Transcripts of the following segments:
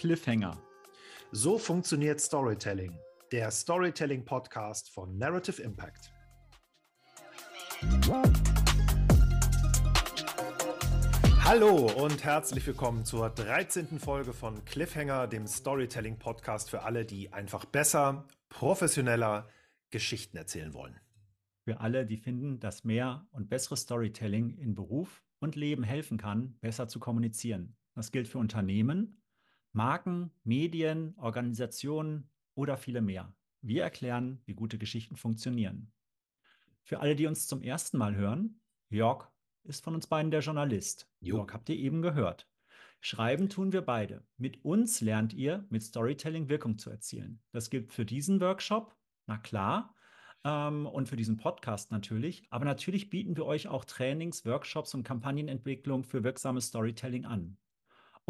Cliffhanger. So funktioniert Storytelling, der Storytelling-Podcast von Narrative Impact. Hallo und herzlich willkommen zur 13. Folge von Cliffhanger, dem Storytelling-Podcast für alle, die einfach besser, professioneller Geschichten erzählen wollen. Für alle, die finden, dass mehr und besseres Storytelling in Beruf und Leben helfen kann, besser zu kommunizieren. Das gilt für Unternehmen, Marken, Medien, Organisationen oder viele mehr. Wir erklären, wie gute Geschichten funktionieren. Für alle, die uns zum ersten Mal hören, Jörg ist von uns beiden der Journalist. Jo. Jörg habt ihr eben gehört. Schreiben tun wir beide. Mit uns lernt ihr, mit Storytelling Wirkung zu erzielen. Das gilt für diesen Workshop, na klar, ähm, und für diesen Podcast natürlich. Aber natürlich bieten wir euch auch Trainings, Workshops und Kampagnenentwicklung für wirksames Storytelling an.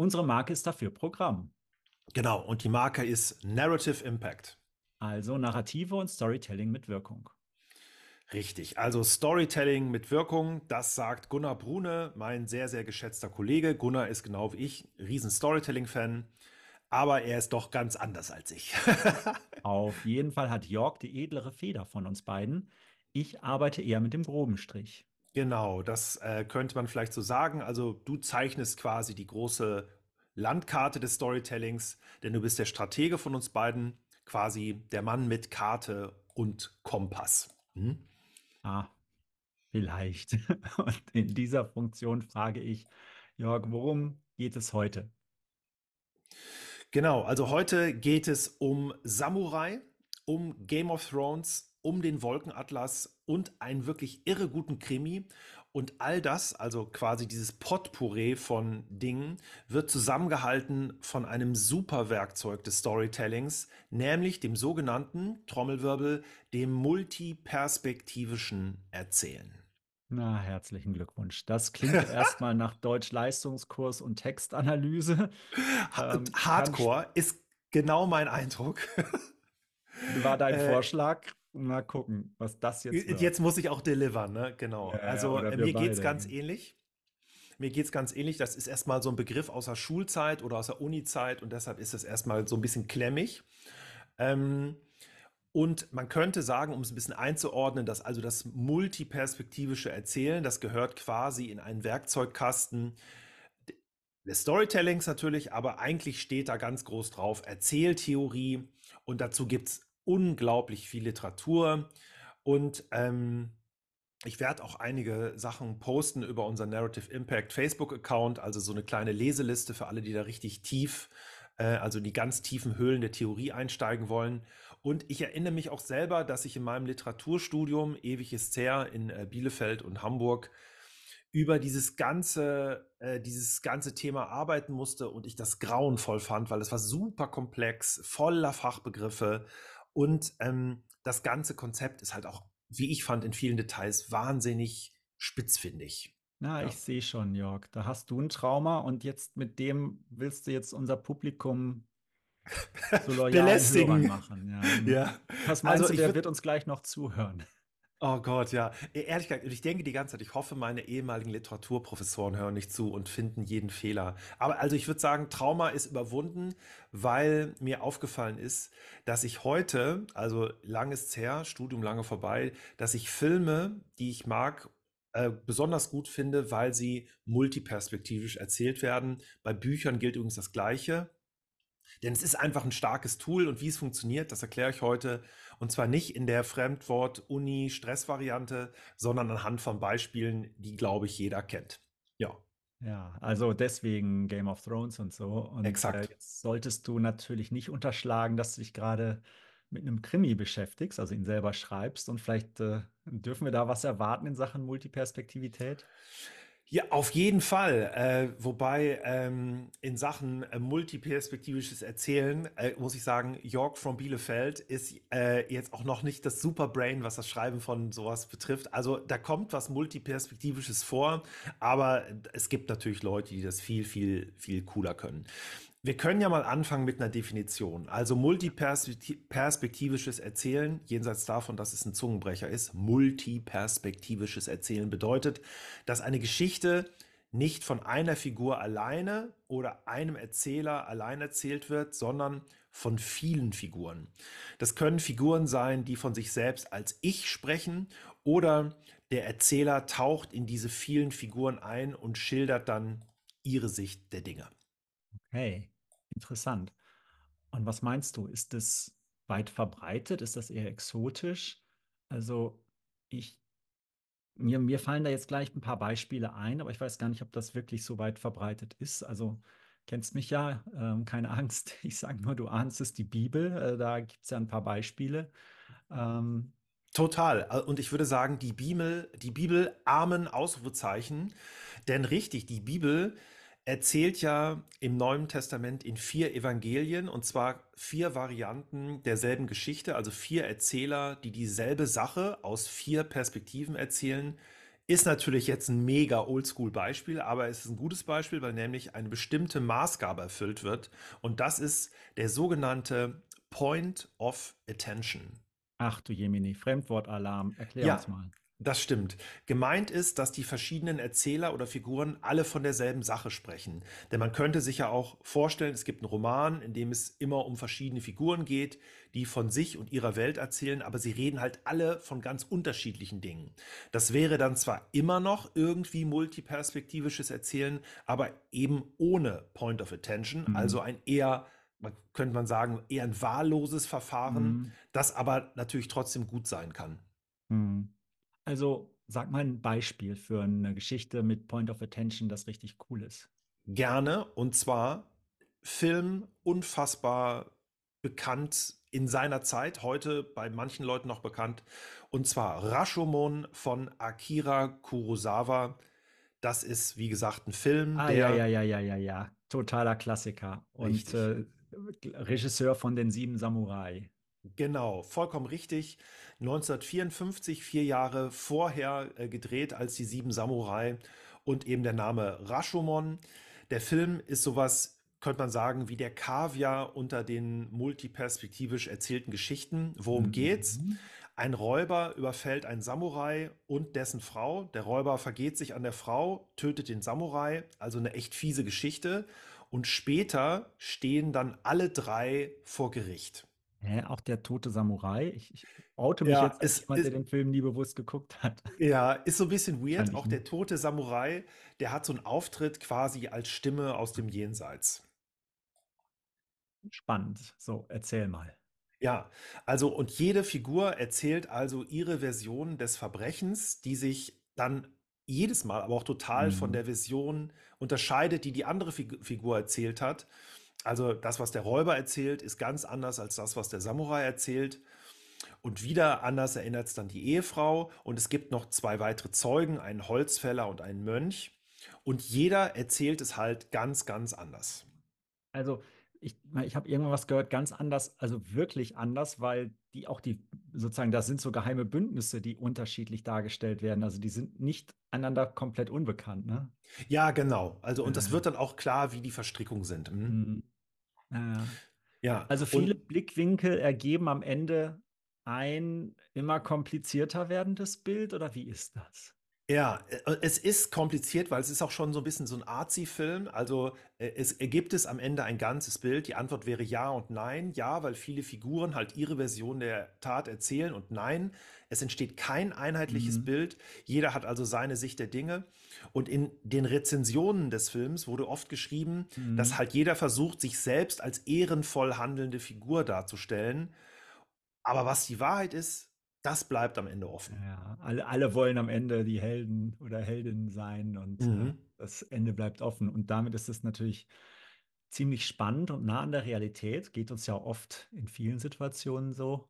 Unsere Marke ist dafür Programm. Genau, und die Marke ist Narrative Impact. Also Narrative und Storytelling mit Wirkung. Richtig, also Storytelling mit Wirkung, das sagt Gunnar Brune, mein sehr, sehr geschätzter Kollege. Gunnar ist genau wie ich, riesen Storytelling-Fan, aber er ist doch ganz anders als ich. Auf jeden Fall hat Jörg die edlere Feder von uns beiden. Ich arbeite eher mit dem groben Strich. Genau, das äh, könnte man vielleicht so sagen. Also du zeichnest quasi die große Landkarte des Storytellings, denn du bist der Stratege von uns beiden, quasi der Mann mit Karte und Kompass. Hm? Ah, vielleicht. Und in dieser Funktion frage ich, Jörg, worum geht es heute? Genau, also heute geht es um Samurai, um Game of Thrones, um den Wolkenatlas und einen wirklich irre guten Krimi. Und all das, also quasi dieses Potpourri von Dingen, wird zusammengehalten von einem super Werkzeug des Storytellings, nämlich dem sogenannten Trommelwirbel, dem multiperspektivischen Erzählen. Na, herzlichen Glückwunsch. Das klingt erstmal nach Deutsch-Leistungskurs und Textanalyse. Ähm, Hardcore ist genau mein Eindruck. War dein äh, Vorschlag? Mal gucken, was das jetzt wird. Jetzt muss ich auch delivern, ne? Genau. Ja, also äh, mir geht es ganz ähnlich. Mir geht es ganz ähnlich. Das ist erstmal so ein Begriff aus der Schulzeit oder aus der Uni-Zeit und deshalb ist es erstmal so ein bisschen klemmig. Ähm, und man könnte sagen, um es ein bisschen einzuordnen, dass also das multiperspektivische Erzählen, das gehört quasi in einen Werkzeugkasten des Storytellings natürlich, aber eigentlich steht da ganz groß drauf Erzähltheorie und dazu gibt es unglaublich viel Literatur und ähm, ich werde auch einige Sachen posten über unser Narrative Impact Facebook-Account, also so eine kleine Leseliste für alle, die da richtig tief, äh, also die ganz tiefen Höhlen der Theorie einsteigen wollen. Und ich erinnere mich auch selber, dass ich in meinem Literaturstudium, ewig ist in äh, Bielefeld und Hamburg, über dieses ganze, äh, dieses ganze Thema arbeiten musste und ich das grauenvoll fand, weil es war super komplex, voller Fachbegriffe und ähm, das ganze Konzept ist halt auch, wie ich fand, in vielen Details wahnsinnig spitzfindig. Na, ja. ich sehe schon, Jörg. Da hast du ein Trauma und jetzt mit dem willst du jetzt unser Publikum so loyal Belästigen. machen. Ja. ja. Was meinst also, du, der wird uns gleich noch zuhören? Oh Gott, ja. E, ehrlich gesagt, ich denke die ganze Zeit, ich hoffe, meine ehemaligen Literaturprofessoren hören nicht zu und finden jeden Fehler. Aber also ich würde sagen, Trauma ist überwunden, weil mir aufgefallen ist, dass ich heute, also lang ist's her, Studium lange vorbei, dass ich Filme, die ich mag, äh, besonders gut finde, weil sie multiperspektivisch erzählt werden. Bei Büchern gilt übrigens das Gleiche. Denn es ist einfach ein starkes Tool und wie es funktioniert, das erkläre ich heute. Und zwar nicht in der Fremdwort-Uni-Stress-Variante, sondern anhand von Beispielen, die, glaube ich, jeder kennt. Ja. Ja, also deswegen Game of Thrones und so. Und Exakt. Äh, jetzt solltest du natürlich nicht unterschlagen, dass du dich gerade mit einem Krimi beschäftigst, also ihn selber schreibst. Und vielleicht äh, dürfen wir da was erwarten in Sachen Multiperspektivität? Ja, auf jeden Fall. Äh, wobei ähm, in Sachen äh, multiperspektivisches Erzählen äh, muss ich sagen, York from Bielefeld ist äh, jetzt auch noch nicht das Superbrain, was das Schreiben von sowas betrifft. Also da kommt was multiperspektivisches vor, aber es gibt natürlich Leute, die das viel, viel, viel cooler können. Wir können ja mal anfangen mit einer Definition. Also multiperspektivisches Erzählen, jenseits davon, dass es ein Zungenbrecher ist, multiperspektivisches Erzählen bedeutet, dass eine Geschichte nicht von einer Figur alleine oder einem Erzähler allein erzählt wird, sondern von vielen Figuren. Das können Figuren sein, die von sich selbst als Ich sprechen oder der Erzähler taucht in diese vielen Figuren ein und schildert dann ihre Sicht der Dinge. Okay, interessant. Und was meinst du? Ist das weit verbreitet? Ist das eher exotisch? Also ich, mir, mir fallen da jetzt gleich ein paar Beispiele ein, aber ich weiß gar nicht, ob das wirklich so weit verbreitet ist. Also kennst mich ja, ähm, keine Angst. Ich sage nur, du ahnst es, die Bibel. Äh, da gibt es ja ein paar Beispiele. Ähm, Total. Äh, und ich würde sagen, die Bibel, die Bibel armen Ausrufezeichen. Denn richtig, die Bibel erzählt ja im Neuen Testament in vier Evangelien und zwar vier Varianten derselben Geschichte, also vier Erzähler, die dieselbe Sache aus vier Perspektiven erzählen. Ist natürlich jetzt ein mega Oldschool-Beispiel, aber es ist ein gutes Beispiel, weil nämlich eine bestimmte Maßgabe erfüllt wird und das ist der sogenannte Point of Attention. Ach du Jemini, Fremdwortalarm, erklär ja, uns mal. Das stimmt. Gemeint ist, dass die verschiedenen Erzähler oder Figuren alle von derselben Sache sprechen. Denn man könnte sich ja auch vorstellen, es gibt einen Roman, in dem es immer um verschiedene Figuren geht, die von sich und ihrer Welt erzählen, aber sie reden halt alle von ganz unterschiedlichen Dingen. Das wäre dann zwar immer noch irgendwie multiperspektivisches Erzählen, aber eben ohne Point of Attention, mhm. also ein eher man könnte man sagen, eher ein wahlloses Verfahren, mhm. das aber natürlich trotzdem gut sein kann. Mhm. Also sag mal ein Beispiel für eine Geschichte mit Point of Attention, das richtig cool ist. Gerne. Und zwar Film unfassbar bekannt in seiner Zeit, heute bei manchen Leuten noch bekannt. Und zwar Rashomon von Akira Kurosawa. Das ist, wie gesagt, ein Film. Ah, der ja, ja, ja, ja, ja, ja. Totaler Klassiker. Und äh, Regisseur von den Sieben Samurai. Genau, vollkommen richtig. 1954, vier Jahre vorher äh, gedreht als die Sieben Samurai und eben der Name Rashomon. Der Film ist sowas, könnte man sagen, wie der Kaviar unter den multiperspektivisch erzählten Geschichten. Worum mhm. geht's? Ein Räuber überfällt einen Samurai und dessen Frau. Der Räuber vergeht sich an der Frau, tötet den Samurai, also eine echt fiese Geschichte. Und später stehen dann alle drei vor Gericht. Hä, auch der tote Samurai? Ich, ich oute mich ja, jetzt als jemand, der den Film nie bewusst geguckt hat. Ja, ist so ein bisschen weird. Auch der tote Samurai, der hat so einen Auftritt quasi als Stimme aus dem Jenseits. Spannend. So, erzähl mal. Ja, also und jede Figur erzählt also ihre Version des Verbrechens, die sich dann jedes Mal aber auch total mhm. von der Vision unterscheidet, die die andere Figur erzählt hat. Also das, was der Räuber erzählt, ist ganz anders als das, was der Samurai erzählt. Und wieder anders erinnert es dann die Ehefrau. Und es gibt noch zwei weitere Zeugen, einen Holzfäller und einen Mönch. Und jeder erzählt es halt ganz, ganz anders. Also ich, ich habe irgendwann was gehört, ganz anders, also wirklich anders, weil die auch die, sozusagen, das sind so geheime Bündnisse, die unterschiedlich dargestellt werden. Also die sind nicht einander komplett unbekannt, ne? Ja, genau. Also, und das wird dann auch klar, wie die Verstrickungen sind. Hm? Mhm. Ja. ja. Also viele und, Blickwinkel ergeben am Ende ein immer komplizierter werdendes Bild, oder wie ist das? Ja, äh, es ist kompliziert, weil es ist auch schon so ein bisschen so ein Arzi-Film. Also äh, es ergibt es am Ende ein ganzes Bild. Die Antwort wäre ja und nein. Ja, weil viele Figuren halt ihre Version der Tat erzählen und nein, es entsteht kein einheitliches mhm. Bild. Jeder hat also seine Sicht der Dinge. Und in den Rezensionen des Films wurde oft geschrieben, mhm. dass halt jeder versucht, sich selbst als ehrenvoll handelnde Figur darzustellen. Aber was die Wahrheit ist, das bleibt am Ende offen. Ja, alle, alle wollen am Ende die Helden oder Heldinnen sein und äh, mhm. äh, das Ende bleibt offen. Und damit ist es natürlich ziemlich spannend und nah an der Realität. Geht uns ja oft in vielen Situationen so,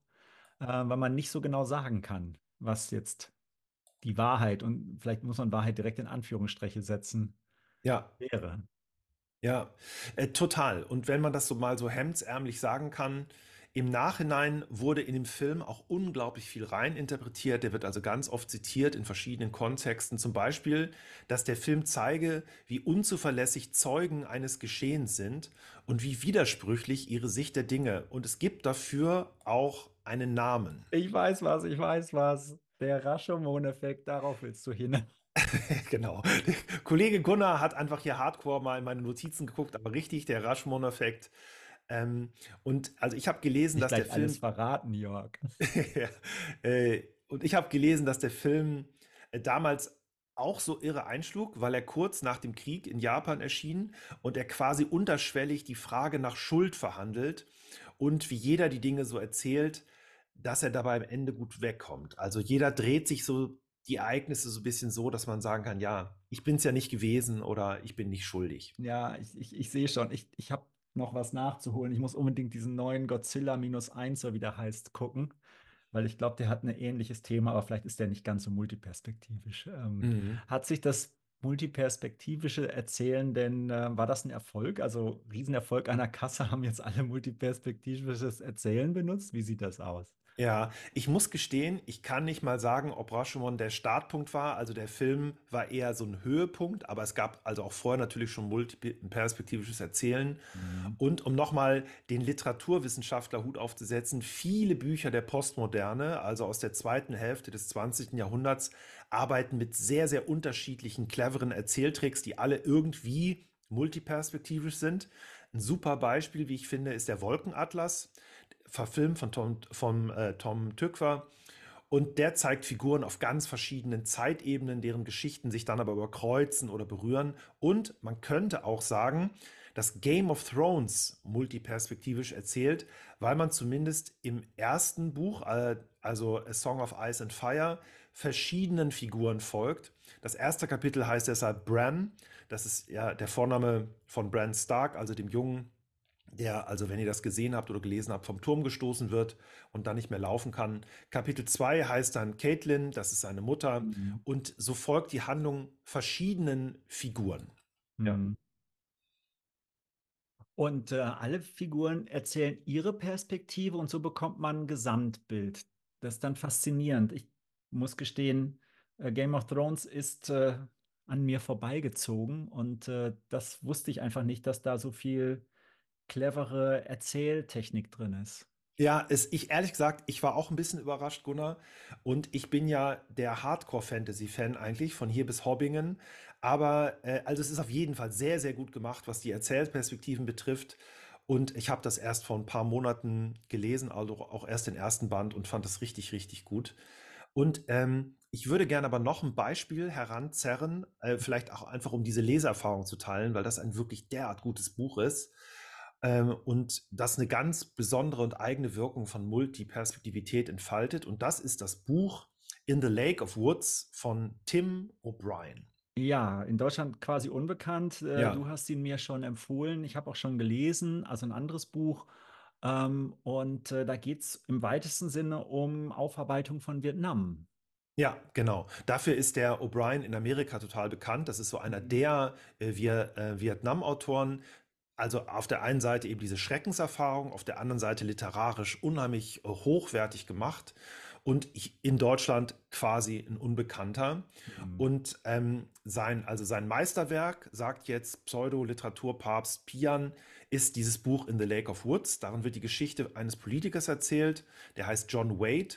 äh, weil man nicht so genau sagen kann, was jetzt die Wahrheit und vielleicht muss man Wahrheit direkt in Anführungsstriche setzen. Ja. Wäre. Ja, äh, total. Und wenn man das so mal so hemdsärmlich sagen kann, im Nachhinein wurde in dem Film auch unglaublich viel reininterpretiert. Der wird also ganz oft zitiert in verschiedenen Kontexten. Zum Beispiel, dass der Film zeige, wie unzuverlässig Zeugen eines Geschehens sind und wie widersprüchlich ihre Sicht der Dinge. Und es gibt dafür auch einen Namen. Ich weiß was, ich weiß was. Der Rashomon-Effekt, darauf willst du hin. genau. Der Kollege Gunnar hat einfach hier hardcore mal in meine Notizen geguckt, aber richtig, der Rashomon-Effekt. Ähm, und also ich habe gelesen, Nicht dass der Film. alles verraten, Jörg. ja, äh, und ich habe gelesen, dass der Film äh, damals auch so irre einschlug, weil er kurz nach dem Krieg in Japan erschien und er quasi unterschwellig die Frage nach Schuld verhandelt und wie jeder die Dinge so erzählt, dass er dabei am Ende gut wegkommt. Also jeder dreht sich so die Ereignisse so ein bisschen so, dass man sagen kann, ja, ich bin es ja nicht gewesen oder ich bin nicht schuldig. Ja, ich, ich, ich sehe schon. Ich, ich habe noch was nachzuholen. Ich muss unbedingt diesen neuen Godzilla minus eins, so wie der heißt, gucken weil ich glaube, der hat ein ähnliches Thema, aber vielleicht ist der nicht ganz so multiperspektivisch. Ähm, mhm. Hat sich das multiperspektivische Erzählen denn, äh, war das ein Erfolg? Also Riesenerfolg einer Kasse haben jetzt alle multiperspektivisches Erzählen benutzt. Wie sieht das aus? Ja, ich muss gestehen, ich kann nicht mal sagen, ob Rashomon der Startpunkt war. Also der Film war eher so ein Höhepunkt, aber es gab also auch vorher natürlich schon multiperspektivisches Erzählen. Mhm. Und um nochmal den Literaturwissenschaftler Hut aufzusetzen, viele Bücher der Postmoderne, also aus der zweiten Hälfte des 20. Jahrhunderts, arbeiten mit sehr, sehr unterschiedlichen, cleveren Erzähltricks, die alle irgendwie multiperspektivisch sind. Ein super Beispiel, wie ich finde, ist der Wolkenatlas verfilmt von Tom, vom, äh, Tom Tückwer. Und der zeigt Figuren auf ganz verschiedenen Zeitebenen, deren Geschichten sich dann aber überkreuzen oder berühren. Und man könnte auch sagen, dass Game of Thrones multiperspektivisch erzählt, weil man zumindest im ersten Buch, äh, also A Song of Ice and Fire, verschiedenen Figuren folgt. Das erste Kapitel heißt deshalb Bran. Das ist ja der Vorname von Bran Stark, also dem jungen der, also wenn ihr das gesehen habt oder gelesen habt, vom Turm gestoßen wird und dann nicht mehr laufen kann. Kapitel 2 heißt dann Caitlin, das ist seine Mutter. Mhm. Und so folgt die Handlung verschiedenen Figuren. Ja. Mhm. Und äh, alle Figuren erzählen ihre Perspektive und so bekommt man ein Gesamtbild. Das ist dann faszinierend. Ich muss gestehen, äh, Game of Thrones ist äh, an mir vorbeigezogen und äh, das wusste ich einfach nicht, dass da so viel clevere Erzähltechnik drin ist. Ja, es, ich ehrlich gesagt, ich war auch ein bisschen überrascht, Gunnar. Und ich bin ja der Hardcore-Fantasy-Fan eigentlich, von hier bis Hobbingen. Aber äh, also es ist auf jeden Fall sehr, sehr gut gemacht, was die Erzählperspektiven betrifft. Und ich habe das erst vor ein paar Monaten gelesen, also auch erst den ersten Band und fand das richtig, richtig gut. Und ähm, ich würde gerne aber noch ein Beispiel heranzerren, äh, vielleicht auch einfach um diese Leseerfahrung zu teilen, weil das ein wirklich derart gutes Buch ist. Ähm, und das eine ganz besondere und eigene Wirkung von Multiperspektivität entfaltet. Und das ist das Buch In the Lake of Woods von Tim O'Brien. Ja, in Deutschland quasi unbekannt. Äh, ja. Du hast ihn mir schon empfohlen. Ich habe auch schon gelesen, also ein anderes Buch. Ähm, und äh, da geht es im weitesten Sinne um Aufarbeitung von Vietnam. Ja, genau. Dafür ist der O'Brien in Amerika total bekannt. Das ist so einer mhm. der äh, Vietnam-Autoren, also auf der einen Seite eben diese Schreckenserfahrung, auf der anderen Seite literarisch unheimlich äh, hochwertig gemacht und in Deutschland quasi ein Unbekannter. Mhm. Und ähm, sein, also sein Meisterwerk, sagt jetzt Pseudo-Literaturpapst Pian, ist dieses Buch In the Lake of Woods. Darin wird die Geschichte eines Politikers erzählt, der heißt John Wade.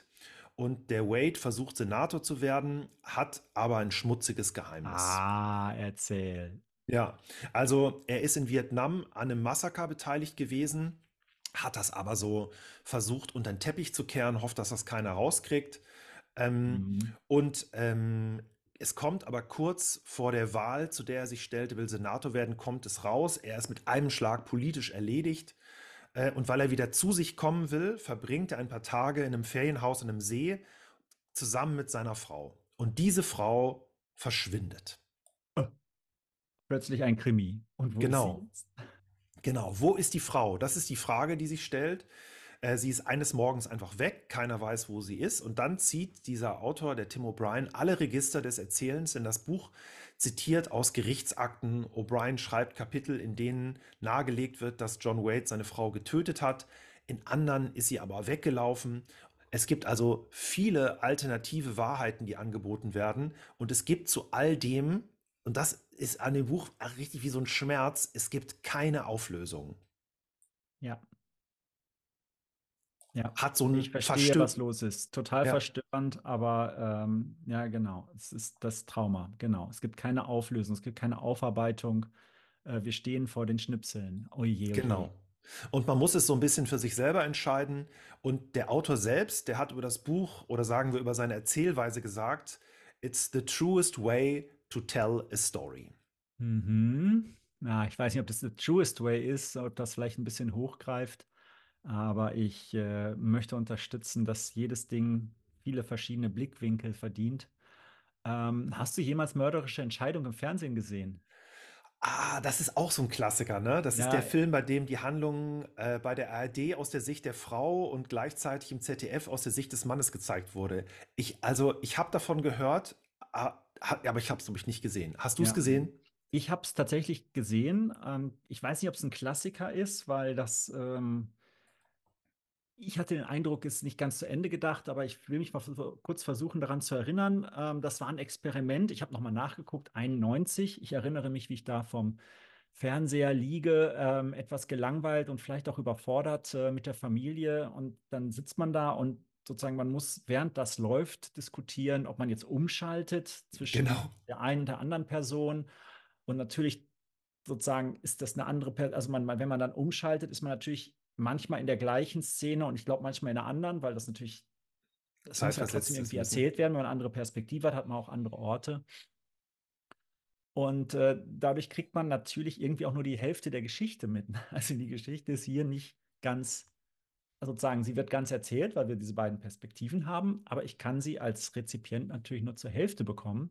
Und der Wade versucht Senator zu werden, hat aber ein schmutziges Geheimnis. Ah, erzähl. Ja, also er ist in Vietnam an einem Massaker beteiligt gewesen, hat das aber so versucht unter den Teppich zu kehren, hofft, dass das keiner rauskriegt. Ähm, mhm. Und ähm, es kommt aber kurz vor der Wahl, zu der er sich stellte, will Senator werden, kommt es raus. Er ist mit einem Schlag politisch erledigt. Äh, und weil er wieder zu sich kommen will, verbringt er ein paar Tage in einem Ferienhaus in einem See zusammen mit seiner Frau. Und diese Frau verschwindet plötzlich ein Krimi. Und wo genau. ist sie Genau, wo ist die Frau? Das ist die Frage, die sich stellt. Äh, sie ist eines Morgens einfach weg, keiner weiß, wo sie ist. Und dann zieht dieser Autor, der Tim O'Brien, alle Register des Erzählens in das Buch, zitiert aus Gerichtsakten. O'Brien schreibt Kapitel, in denen nahegelegt wird, dass John Wade seine Frau getötet hat. In anderen ist sie aber weggelaufen. Es gibt also viele alternative Wahrheiten, die angeboten werden. Und es gibt zu all dem und das ist an dem Buch richtig wie so ein Schmerz. Es gibt keine Auflösung. Ja. Ja, hat so ein ich verstehe, was los ist. Total ja. verstörend, aber ähm, ja, genau. Es ist das Trauma. Genau. Es gibt keine Auflösung, es gibt keine Aufarbeitung. Äh, wir stehen vor den Schnipseln. Oh je, genau. Und man muss es so ein bisschen für sich selber entscheiden. Und der Autor selbst, der hat über das Buch oder sagen wir über seine Erzählweise gesagt, It's the truest way to tell a story. Mhm. Ja, ich weiß nicht, ob das the truest way ist, ob das vielleicht ein bisschen hochgreift. Aber ich äh, möchte unterstützen, dass jedes Ding viele verschiedene Blickwinkel verdient. Ähm, hast du jemals mörderische Entscheidungen im Fernsehen gesehen? Ah, das ist auch so ein Klassiker, ne? Das ist der Film, bei dem die Handlung äh, bei der ARD aus der Sicht der Frau und gleichzeitig im ZDF aus der Sicht des Mannes gezeigt wurde. Ich, also, ich habe davon gehört, aber ich habe es nämlich nicht gesehen. Hast du es Ja. gesehen? Ich habe es tatsächlich gesehen. Ähm, ich weiß nicht, ob es ein Klassiker ist, weil das ähm, ich hatte den Eindruck, es ist nicht ganz zu Ende gedacht, aber ich will mich mal kurz versuchen, daran zu erinnern. Ähm, das war ein Experiment. Ich habe nochmal nachgeguckt, 91. Ich erinnere mich, wie ich da vom Fernseher liege, ähm, etwas gelangweilt und vielleicht auch überfordert äh, mit der Familie. Und dann sitzt man da und sozusagen, man muss, während das läuft, diskutieren, ob man jetzt umschaltet zwischen Genau. der einen und der anderen Person. Und natürlich sozusagen ist das eine andere Person, also man, wenn man dann umschaltet, ist man natürlich manchmal in der gleichen Szene und ich glaube manchmal in einer anderen, weil das natürlich, das muss ja trotzdem irgendwie erzählt werden, wenn man eine andere Perspektive hat, hat man auch andere Orte. Und äh, dadurch kriegt man natürlich irgendwie auch nur die Hälfte der Geschichte mit. Also die Geschichte ist hier nicht ganz, sozusagen, sie wird ganz erzählt, weil wir diese beiden Perspektiven haben, aber ich kann sie als Rezipient natürlich nur zur Hälfte bekommen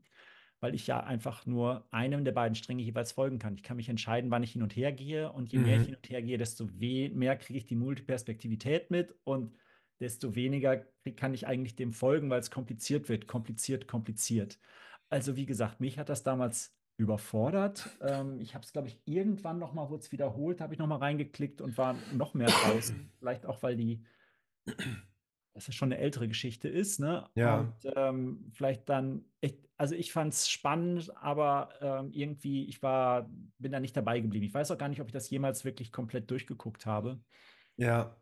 weil ich ja einfach nur einem der beiden Stränge jeweils folgen kann. Ich kann mich entscheiden, wann ich hin und her gehe und je mhm. mehr ich hin und her gehe, desto mehr kriege ich die Multiperspektivität mit und desto weniger kann ich eigentlich dem folgen, weil es kompliziert wird, kompliziert, kompliziert. Also wie gesagt, mich hat das damals überfordert. Ähm, ich habe es, glaube ich, irgendwann noch mal, wurde es wiederholt, habe ich noch mal reingeklickt und war noch mehr draußen. Vielleicht auch, weil die dass es schon eine ältere Geschichte ist, ne? Ja. Und ähm, vielleicht dann, ich, also ich fand es spannend, aber ähm, irgendwie, ich war, bin da nicht dabei geblieben. Ich weiß auch gar nicht, ob ich das jemals wirklich komplett durchgeguckt habe. Ja.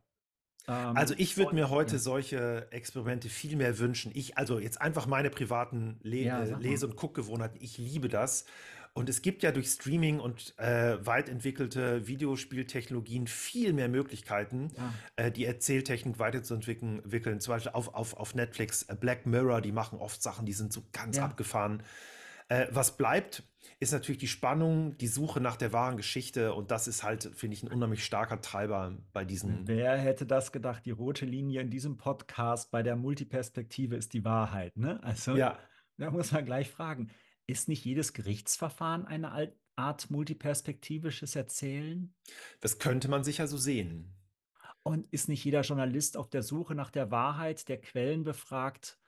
Ähm, also ich würde mir heute ja. solche Experimente viel mehr wünschen. Ich, also jetzt einfach meine privaten Le ja, äh, Lese- und Guckgewohnheiten, ich liebe das. Und es gibt ja durch Streaming und äh, weit entwickelte Videospieltechnologien viel mehr Möglichkeiten, ja. äh, die Erzähltechnik weiterzuentwickeln. Zum Beispiel auf, auf, auf Netflix äh, Black Mirror, die machen oft Sachen, die sind so ganz abgefahren. Äh, was bleibt, ist natürlich die Spannung, die Suche nach der wahren Geschichte. Und das ist halt, finde ich, ein unheimlich starker Treiber bei diesen. Wer hätte das gedacht? Die rote Linie in diesem Podcast bei der Multiperspektive ist die Wahrheit. Ne? Also, ja. da muss man gleich fragen. Ist nicht jedes Gerichtsverfahren eine Art multiperspektivisches Erzählen? Das könnte man sicher so sehen. Und ist nicht jeder Journalist auf der Suche nach der Wahrheit, der Quellen befragt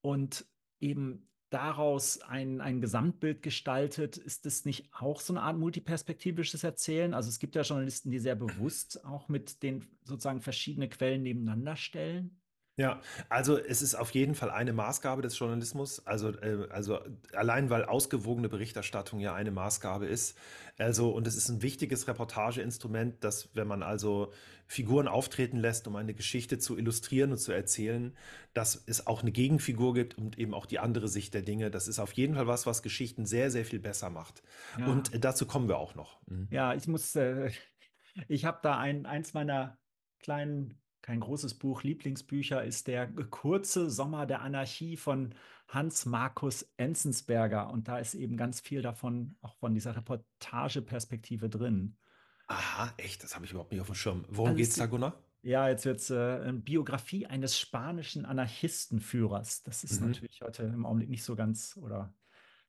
und eben daraus ein, ein Gesamtbild gestaltet? Ist das nicht auch so eine Art multiperspektivisches Erzählen? Also es gibt ja Journalisten, die sehr bewusst auch mit den sozusagen verschiedene Quellen nebeneinander stellen. Ja, also es ist auf jeden Fall eine Maßgabe des Journalismus. Also, äh, also allein weil ausgewogene Berichterstattung ja eine Maßgabe ist. Also, und es ist ein wichtiges Reportageinstrument, dass wenn man also Figuren auftreten lässt, um eine Geschichte zu illustrieren und zu erzählen, dass es auch eine Gegenfigur gibt und eben auch die andere Sicht der Dinge. Das ist auf jeden Fall was, was Geschichten sehr, sehr viel besser macht. Ja. Und äh, dazu kommen wir auch noch. Mhm. Ja, ich muss, äh, ich habe da ein, eins meiner kleinen kein großes Buch, Lieblingsbücher ist der kurze Sommer der Anarchie von Hans Markus Enzensberger. Und da ist eben ganz viel davon, auch von dieser Reportageperspektive drin. Aha, echt? Das habe ich überhaupt nicht auf dem Schirm. Worum also geht es da, Gunnar? Ja, jetzt wird es äh, eine Biografie eines spanischen Anarchistenführers. Das ist mhm. natürlich heute im Augenblick nicht so ganz oder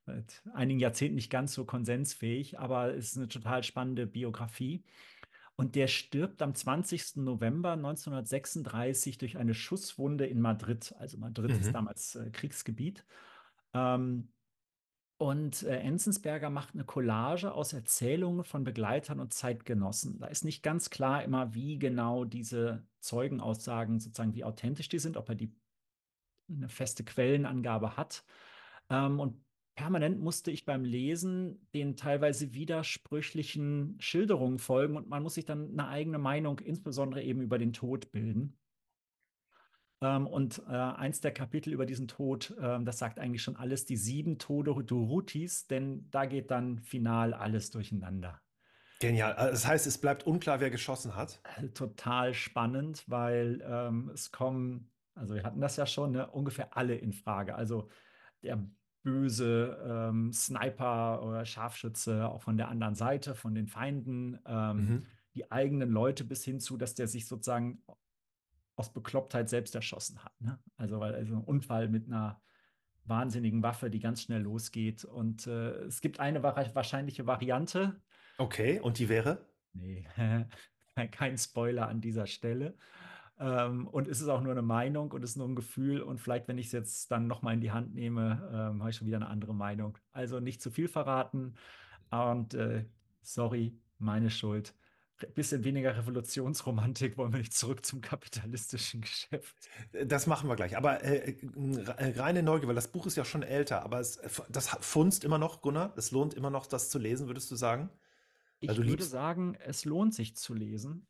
seit einigen Jahrzehnten nicht ganz so konsensfähig, aber es ist eine total spannende Biografie. Und der stirbt am 20. November 1936 durch eine Schusswunde in Madrid. Also Madrid mhm. ist damals äh, Kriegsgebiet. Ähm, und äh, Enzensberger macht eine Collage aus Erzählungen von Begleitern und Zeitgenossen. Da ist nicht ganz klar immer, wie genau diese Zeugenaussagen sozusagen, wie authentisch die sind, ob er die eine feste Quellenangabe hat. Ähm, und permanent musste ich beim Lesen den teilweise widersprüchlichen Schilderungen folgen und man muss sich dann eine eigene Meinung, insbesondere eben über den Tod bilden. Ähm, und äh, eins der Kapitel über diesen Tod, äh, das sagt eigentlich schon alles, die sieben Tode Durutis, denn da geht dann final alles durcheinander. Genial. Also das heißt, es bleibt unklar, wer geschossen hat. Äh, total spannend, weil ähm, es kommen, also wir hatten das ja schon, ne, ungefähr alle in Frage. Also der böse ähm, Sniper oder Scharfschütze auch von der anderen Seite, von den Feinden, ähm, mhm. die eigenen Leute bis hin zu, dass der sich sozusagen aus Beklopptheit selbst erschossen hat. Ne? Also, weil also ein Unfall mit einer wahnsinnigen Waffe, die ganz schnell losgeht. Und äh, es gibt eine wahrscheinliche Variante. Okay, und die wäre? Nee, kein Spoiler an dieser Stelle. Ähm, und es ist auch nur eine Meinung und es ist nur ein Gefühl. Und vielleicht, wenn ich es jetzt dann nochmal in die Hand nehme, ähm, habe ich schon wieder eine andere Meinung. Also nicht zu viel verraten. Und äh, sorry, meine Schuld bisschen weniger Revolutionsromantik, wollen wir nicht zurück zum kapitalistischen Geschäft. Das machen wir gleich. Aber äh, äh reine Neugier, weil das Buch ist ja schon älter, aber es, das funzt immer noch, Gunnar. Es lohnt immer noch, das zu lesen, würdest du sagen? Ich würde liebst... sagen, es lohnt sich zu lesen.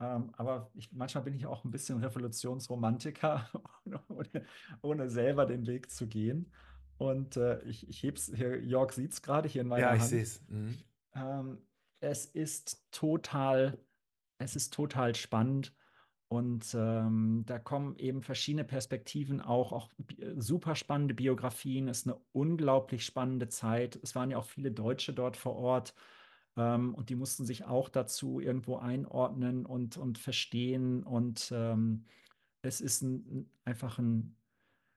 Ähm, aber ich, manchmal bin ich auch ein bisschen Revolutionsromantiker, ohne, ohne, selber den Weg zu gehen. Und äh, ich, ich heb's hier, Jörg sieht es gerade hier in meiner Hand. Ja, ich sehe es. Mhm. Ähm, es ist total, es ist total spannend. Und ähm, da kommen eben verschiedene Perspektiven auch, auch super spannende Biografien. Es ist eine unglaublich spannende Zeit. Es waren ja auch viele Deutsche dort vor Ort ähm, und die mussten sich auch dazu irgendwo einordnen und, und verstehen. Und ähm, es ist ein, einfach ein,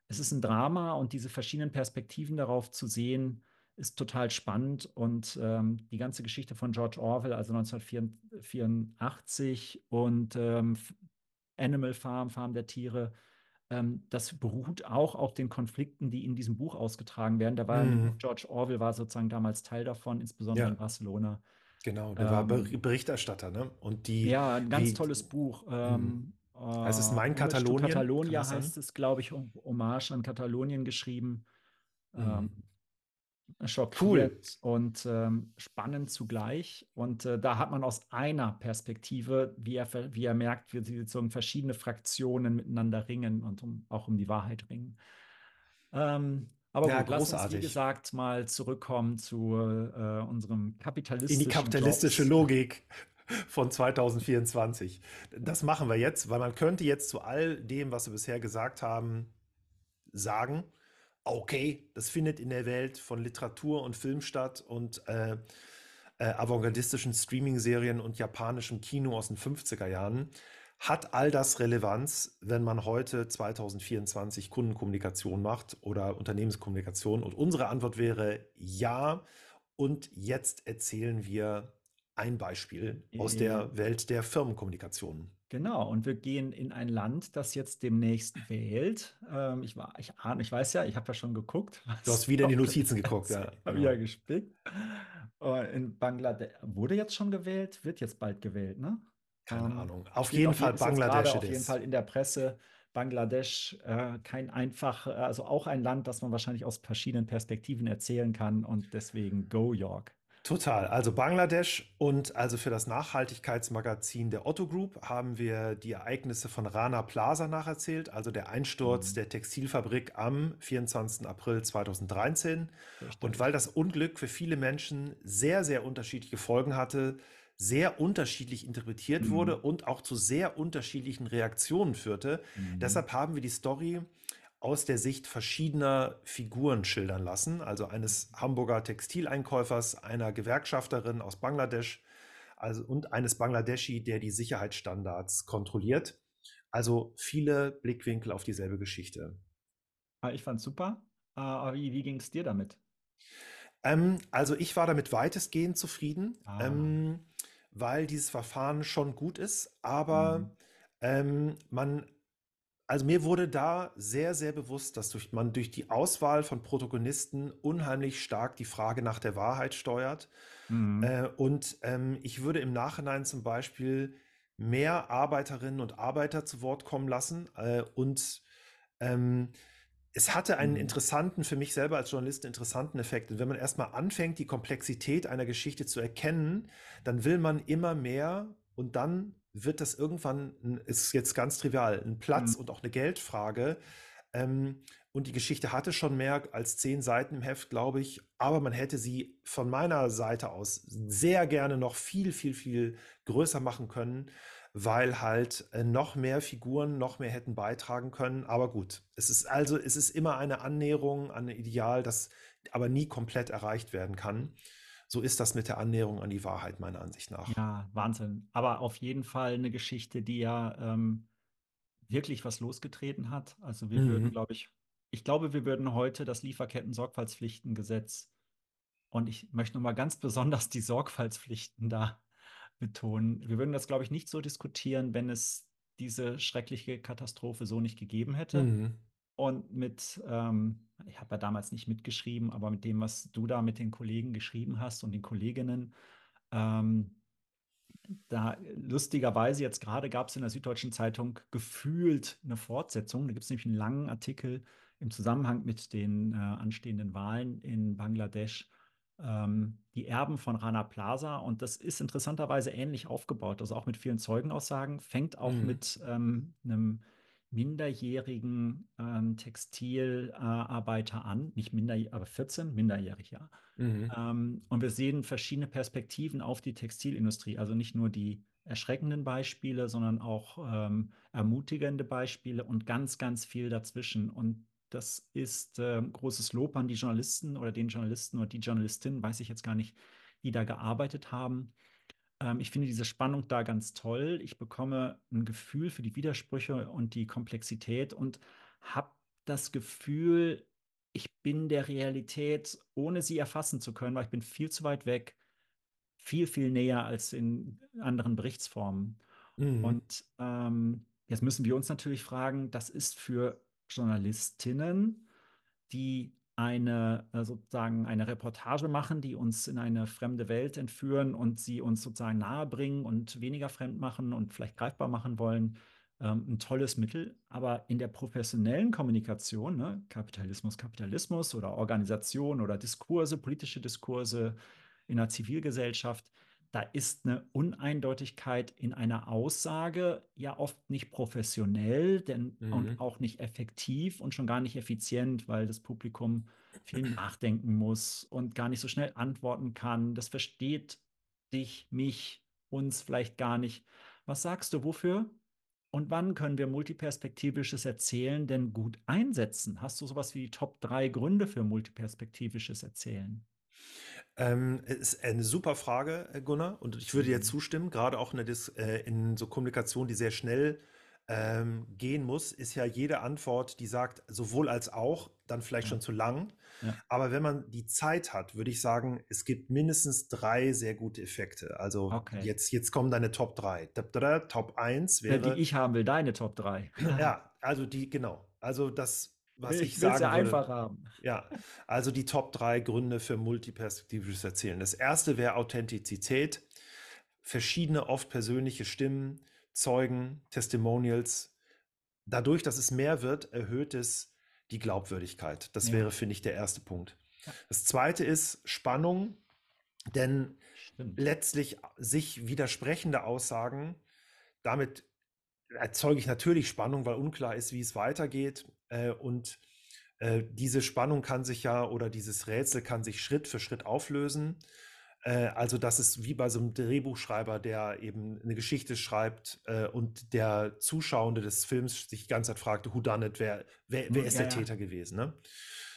es ist ein Drama und diese verschiedenen Perspektiven darauf zu sehen, ist total spannend und ähm, die ganze Geschichte von George Orwell, also 1984 und ähm, Animal Farm, Farm der Tiere, das beruht auch auf den Konflikten, die in diesem Buch ausgetragen werden. Da war mhm. George Orwell war sozusagen damals Teil davon, insbesondere ja. in Barcelona. Genau, der war ähm, Berichterstatter, ne? Und die. Ja, ein ganz wie, tolles Buch. Ähm, mhm. heißt es Mein Katalonien? Katalonia heißt es, glaube ich, Hommage an Katalonien geschrieben. Mhm. Ähm, schockiert cool. und ähm, spannend zugleich. Und äh, da hat man aus einer Perspektive, wie er, wie er merkt, wie sie so verschiedene Fraktionen miteinander ringen und um, auch um die Wahrheit ringen. Ähm, aber ja, gut, großartig. lass uns, wie gesagt, mal zurückkommen zu äh, unserem kapitalistischen In die kapitalistische Jobs. Logik von 2024. Das machen wir jetzt, weil man könnte jetzt zu all dem, was wir bisher gesagt haben, sagen, okay, das findet in der Welt von Literatur und Film statt und äh, äh, avantgardistischen Streaming-Serien und japanischem Kino aus den 50er Jahren. Hat all das Relevanz, wenn man heute 2024 Kundenkommunikation macht oder Unternehmenskommunikation? Und unsere Antwort wäre ja. Und jetzt erzählen wir ein Beispiel aus der Welt der Firmenkommunikation. Genau, und wir gehen in ein Land, das jetzt demnächst wählt. Ähm, ich, war, ich, ich weiß ja, ich habe ja schon geguckt. Du hast wieder in die Notizen geguckt, ja. Habe genau. ja gespickt. in Bangladesch wurde jetzt schon gewählt, wird jetzt bald gewählt, ne? Keine ähm, Ahnung. Auf jeden Fall Bangladesch. Auf jeden Fall in der Presse. Bangladesch äh, kein einfach, also auch ein Land, das man wahrscheinlich aus verschiedenen Perspektiven erzählen kann und deswegen Go York. Total. Also Bangladesch und also für das Nachhaltigkeitsmagazin der Otto Group haben wir die Ereignisse von Rana Plaza nacherzählt, also der Einsturz mhm. der Textilfabrik am 24. April 2013. Richtig. Und weil das Unglück für viele Menschen sehr, sehr unterschiedliche Folgen hatte, sehr unterschiedlich interpretiert mhm. wurde und auch zu sehr unterschiedlichen Reaktionen führte. Mhm. Deshalb haben wir die Story aus der Sicht verschiedener Figuren schildern lassen, also eines Hamburger Textileinkäufers, einer Gewerkschafterin aus Bangladesch also, und eines Bangladeschi, der die Sicherheitsstandards kontrolliert. Also viele Blickwinkel auf dieselbe Geschichte. Ah, ich fand super. Aber wie, wie ging es dir damit? Ähm, also ich war damit weitestgehend zufrieden, ah. ähm, weil dieses Verfahren schon gut ist, aber mhm. ähm, man also mir wurde da sehr, sehr bewusst, dass durch, man durch die Auswahl von Protagonisten unheimlich stark die Frage nach der Wahrheit steuert. Mhm. Äh, und ähm, ich würde im Nachhinein zum Beispiel mehr Arbeiterinnen und Arbeiter zu Wort kommen lassen. Äh, und ähm, es hatte einen mhm. interessanten, für mich selber als Journalist, interessanten Effekt. Und wenn man erstmal anfängt, die Komplexität einer Geschichte zu erkennen, dann will man immer mehr und dann wird das irgendwann, ist jetzt ganz trivial, ein Platz mhm. und auch eine Geldfrage. Ähm, und die Geschichte hatte schon mehr als zehn Seiten im Heft, glaube ich. Aber man hätte sie von meiner Seite aus sehr gerne noch viel, viel, viel größer machen können, weil halt äh, noch mehr Figuren noch mehr hätten beitragen können. Aber gut, es ist also, es ist immer eine Annäherung an ein Ideal, das aber nie komplett erreicht werden kann. So ist das mit der Annäherung an die Wahrheit, meiner Ansicht nach. Ja, Wahnsinn. Aber auf jeden Fall eine Geschichte, die ja ähm, wirklich was losgetreten hat. Also wir mhm. würden, glaube ich, ich glaube, wir würden heute das Lieferketten-Sorgfaltspflichtengesetz und ich möchte nochmal ganz besonders die Sorgfaltspflichten da betonen. Wir würden das, glaube ich, nicht so diskutieren, wenn es diese schreckliche Katastrophe so nicht gegeben hätte. Mhm. Und mit, ähm, ich habe ja damals nicht mitgeschrieben, aber mit dem, was du da mit den Kollegen geschrieben hast und den Kolleginnen, ähm, da lustigerweise jetzt gerade gab es in der Süddeutschen Zeitung gefühlt eine Fortsetzung. Da gibt es nämlich einen langen Artikel im Zusammenhang mit den äh, anstehenden Wahlen in Bangladesch. Ähm, die Erben von Rana Plaza und das ist interessanterweise ähnlich aufgebaut, also auch mit vielen Zeugenaussagen, fängt auch mhm. mit ähm, einem minderjährigen ähm, Textilarbeiter äh, an, nicht minderjährig, aber 14, minderjährig, ja. Mhm. Ähm, und wir sehen verschiedene Perspektiven auf die Textilindustrie, also nicht nur die erschreckenden Beispiele, sondern auch ähm, ermutigende Beispiele und ganz, ganz viel dazwischen. Und das ist äh, großes Lob an die Journalisten oder den Journalisten oder die Journalistin, weiß ich jetzt gar nicht, die da gearbeitet haben. Ähm, ich finde diese Spannung da ganz toll. Ich bekomme ein Gefühl für die Widersprüche und die Komplexität und habe das Gefühl, ich bin der Realität, ohne sie erfassen zu können, weil ich bin viel zu weit weg, viel, viel näher als in anderen Berichtsformen. Mhm. Und ähm, jetzt müssen wir uns natürlich fragen, das ist für Journalistinnen, die eine äh, sozusagen eine Reportage machen, die uns in eine fremde Welt entführen und sie uns sozusagen nahe bringen und weniger fremd machen und vielleicht greifbar machen wollen, ähm, ein tolles Mittel. Aber in der professionellen Kommunikation, ne, Kapitalismus, Kapitalismus oder Organisation oder Diskurse, politische Diskurse in der Zivilgesellschaft, da ist eine Uneindeutigkeit in einer Aussage ja oft nicht professionell denn, mhm. und auch nicht effektiv und schon gar nicht effizient, weil das Publikum viel nachdenken muss und gar nicht so schnell antworten kann. Das versteht dich, mich, uns vielleicht gar nicht. Was sagst du, wofür und wann können wir multiperspektivisches Erzählen denn gut einsetzen? Hast du sowas wie die Top 3 Gründe für multiperspektivisches Erzählen? Ähm, ist eine super Frage, äh, Gunnar, und ich würde dir mhm. zustimmen, gerade auch in, Dis äh, in so Kommunikation, die sehr schnell ähm, gehen muss, ist ja jede Antwort, die sagt sowohl als auch, dann vielleicht ja. schon zu lang. Ja. Aber wenn man die Zeit hat, würde ich sagen, es gibt mindestens drei sehr gute Effekte. Also okay. jetzt, jetzt kommen deine Top 3. Top 1 wäre. Ja, die ich haben will, deine Top 3. ja, also die, genau. Also das was ich, ich sagen ja würde. einfach haben. Ja, also die Top drei Gründe für multiperspektivisches Erzählen. Das erste wäre Authentizität, verschiedene, oft persönliche Stimmen, Zeugen, Testimonials. Dadurch, dass es mehr wird, erhöht es die Glaubwürdigkeit. Das ja. wäre, finde ich, der erste Punkt. Das zweite ist Spannung, denn Stimmt. letztlich sich widersprechende Aussagen, damit erzeuge ich natürlich Spannung, weil unklar ist, wie es weitergeht. Äh, und äh, diese Spannung kann sich ja oder dieses Rätsel kann sich Schritt für Schritt auflösen. Äh, also das ist wie bei so einem Drehbuchschreiber, der eben eine Geschichte schreibt äh, und der Zuschauende des Films sich die ganze Zeit fragte, who done it, wer, wer, wer ist ja, der Täter gewesen. Ne?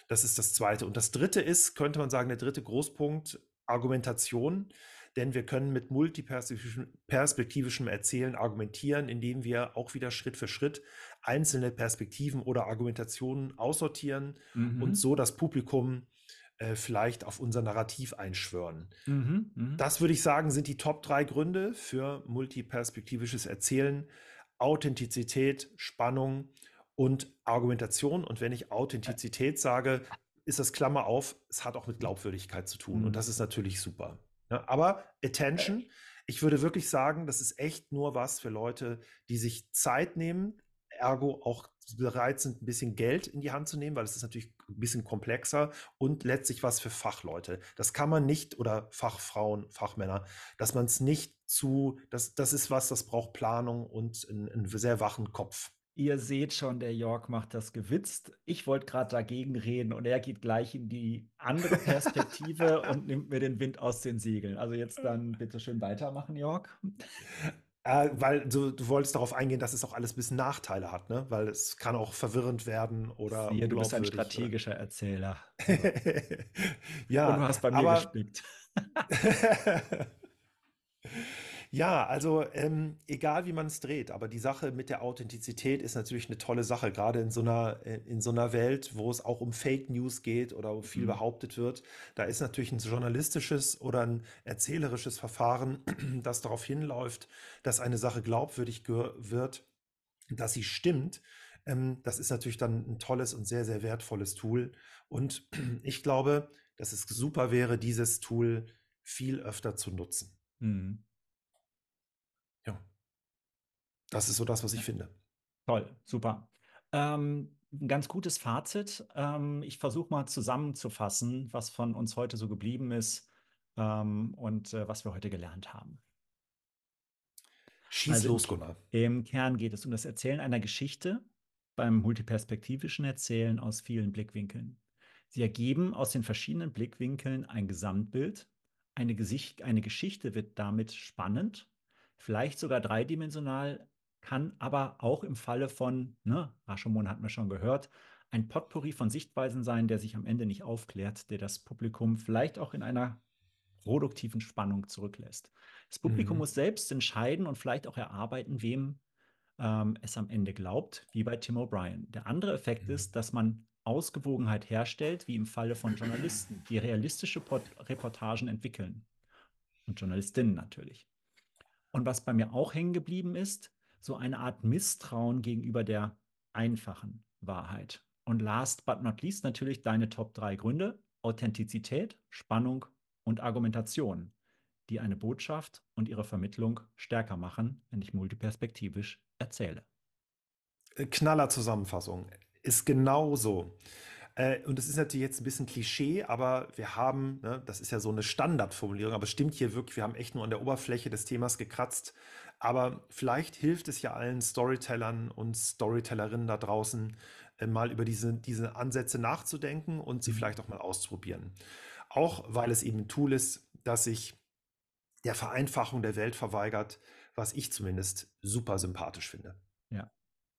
Das ist das Zweite. Und das Dritte ist, könnte man sagen, der dritte Großpunkt, Argumentation denn wir können mit multiperspektivischem Erzählen argumentieren, indem wir auch wieder Schritt für Schritt einzelne Perspektiven oder Argumentationen aussortieren mhm. und so das Publikum äh, vielleicht auf unser Narrativ einschwören. Mhm, mh. Das würde ich sagen, sind die Top drei Gründe für multiperspektivisches Erzählen. Authentizität, Spannung und Argumentation. Und wenn ich Authentizität sage, ist das Klammer auf, es hat auch mit Glaubwürdigkeit zu tun. Mhm. Und das ist natürlich super. Ja, aber Attention, ich würde wirklich sagen, das ist echt nur was für Leute, die sich Zeit nehmen, ergo auch bereit sind, ein bisschen Geld in die Hand zu nehmen, weil es ist natürlich ein bisschen komplexer und letztlich was für Fachleute. Das kann man nicht, oder Fachfrauen, Fachmänner, dass man es nicht zu, das, das ist was, das braucht Planung und einen, einen sehr wachen Kopf. Ihr seht schon, der Jörg macht das gewitzt. Ich wollte gerade dagegen reden und er geht gleich in die andere Perspektive und nimmt mir den Wind aus den Segeln. Also jetzt dann bitte schön weitermachen, Jörg. Äh, weil du, du wolltest darauf eingehen, dass es auch alles ein bisschen Nachteile hat, ne? Weil es kann auch verwirrend werden oder. Sehe, du bist ein strategischer oder? Erzähler. ja. Und du hast bei mir aber, gespickt. Ja, also ähm, egal wie man es dreht, aber die Sache mit der Authentizität ist natürlich eine tolle Sache, gerade in so einer, äh, in so einer Welt, wo es auch um Fake News geht oder um viel mhm. behauptet wird. Da ist natürlich ein journalistisches oder ein erzählerisches Verfahren, das darauf hinläuft, dass eine Sache glaubwürdig wird, dass sie stimmt. Ähm, das ist natürlich dann ein tolles und sehr, sehr wertvolles Tool. Und ich glaube, dass es super wäre, dieses Tool viel öfter zu nutzen. Mhm. Das ist so das, was ich finde. Toll, super. Ähm, ein ganz gutes Fazit. Ähm, ich versuche mal zusammenzufassen, was von uns heute so geblieben ist ähm, und äh, was wir heute gelernt haben. Schieß also los, Gunnar. Im Kern geht es um das Erzählen einer Geschichte beim multiperspektivischen Erzählen aus vielen Blickwinkeln. Sie ergeben aus den verschiedenen Blickwinkeln ein Gesamtbild. Eine, Gesicht, eine Geschichte wird damit spannend, vielleicht sogar dreidimensional kann aber auch im Falle von, ne, Rashomon hatten wir schon gehört, ein Potpourri von Sichtweisen sein, der sich am Ende nicht aufklärt, der das Publikum vielleicht auch in einer produktiven Spannung zurücklässt. Das Publikum mhm. muss selbst entscheiden und vielleicht auch erarbeiten, wem ähm, es am Ende glaubt, wie bei Tim O'Brien. Der andere Effekt mhm. ist, dass man Ausgewogenheit herstellt, wie im Falle von Journalisten, die realistische Pot Reportagen entwickeln. Und Journalistinnen natürlich. Und was bei mir auch hängen geblieben ist, so eine Art Misstrauen gegenüber der einfachen Wahrheit. Und last but not least natürlich deine Top drei Gründe: Authentizität, Spannung und Argumentation, die eine Botschaft und ihre Vermittlung stärker machen, wenn ich multiperspektivisch erzähle. Äh, Knaller Zusammenfassung. Ist genau so. Äh, und das ist natürlich jetzt ein bisschen Klischee, aber wir haben, ne, das ist ja so eine Standardformulierung, aber es stimmt hier wirklich, wir haben echt nur an der Oberfläche des Themas gekratzt. Aber vielleicht hilft es ja allen Storytellern und Storytellerinnen da draußen, äh, mal über diese, diese Ansätze nachzudenken und sie mhm. vielleicht auch mal auszuprobieren. Auch weil es eben ein Tool ist, das sich der Vereinfachung der Welt verweigert, was ich zumindest super sympathisch finde. Ja.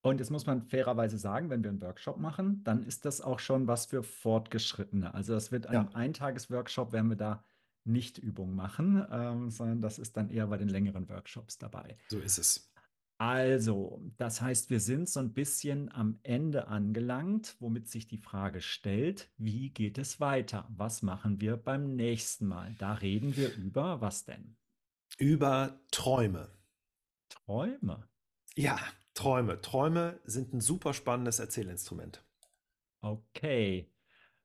Und jetzt muss man fairerweise sagen, wenn wir einen Workshop machen, dann ist das auch schon was für Fortgeschrittene. Also das wird ein ja. Eintages-Workshop, werden wir da nicht Übung machen, ähm, sondern das ist dann eher bei den längeren Workshops dabei. So ist es. Also, das heißt, wir sind so ein bisschen am Ende angelangt, womit sich die Frage stellt, wie geht es weiter? Was machen wir beim nächsten Mal? Da reden wir über was denn? Über Träume. Träume? Ja, Träume. Träume sind ein super spannendes Erzählinstrument. Okay.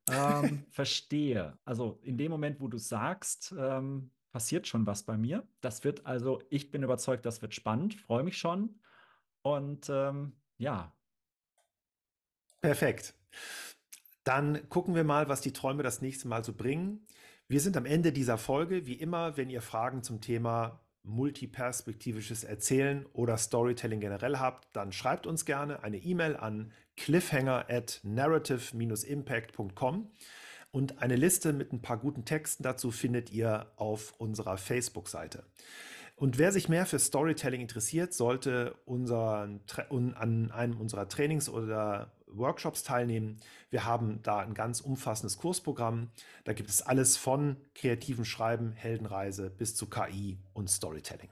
Ähm, verstehe. Also in dem Moment, wo du sagst, ähm, passiert schon was bei mir. Das wird also, ich bin überzeugt, das wird spannend, freue mich schon. Und ähm, ja. Perfekt. Dann gucken wir mal, was die Träume das nächste Mal so bringen. Wir sind am Ende dieser Folge. Wie immer, wenn ihr Fragen zum Thema multiperspektivisches Erzählen oder Storytelling generell habt, dann schreibt uns gerne eine E-Mail an cliffhanger at narrative-impact.com und eine Liste mit ein paar guten Texten dazu findet ihr auf unserer Facebook-Seite. Und wer sich mehr für Storytelling interessiert, sollte unser, an einem unserer Trainings oder Workshops teilnehmen. Wir haben da ein ganz umfassendes Kursprogramm. Da gibt es alles von kreativen Schreiben, Heldenreise bis zu KI und Storytelling.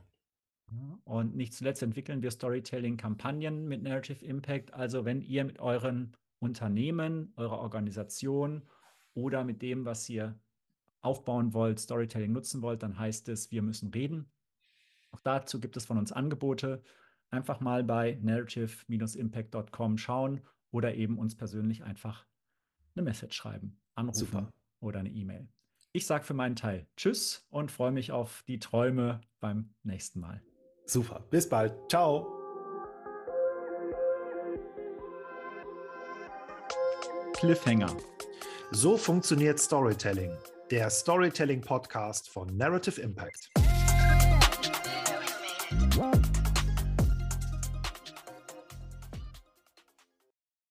Und nicht zuletzt entwickeln wir Storytelling-Kampagnen mit Narrative Impact. Also wenn ihr mit euren Unternehmen, eurer Organisation oder mit dem, was ihr aufbauen wollt, Storytelling nutzen wollt, dann heißt es, wir müssen reden. Auch dazu gibt es von uns Angebote. Einfach mal bei narrative-impact.com schauen oder eben uns persönlich einfach eine Message schreiben, anrufen Super. oder eine E-Mail. Ich sage für meinen Teil Tschüss und freue mich auf die Träume beim nächsten Mal. Super. Bis bald. Ciao. Cliffhanger. So funktioniert Storytelling, der Storytelling-Podcast von Narrative Impact.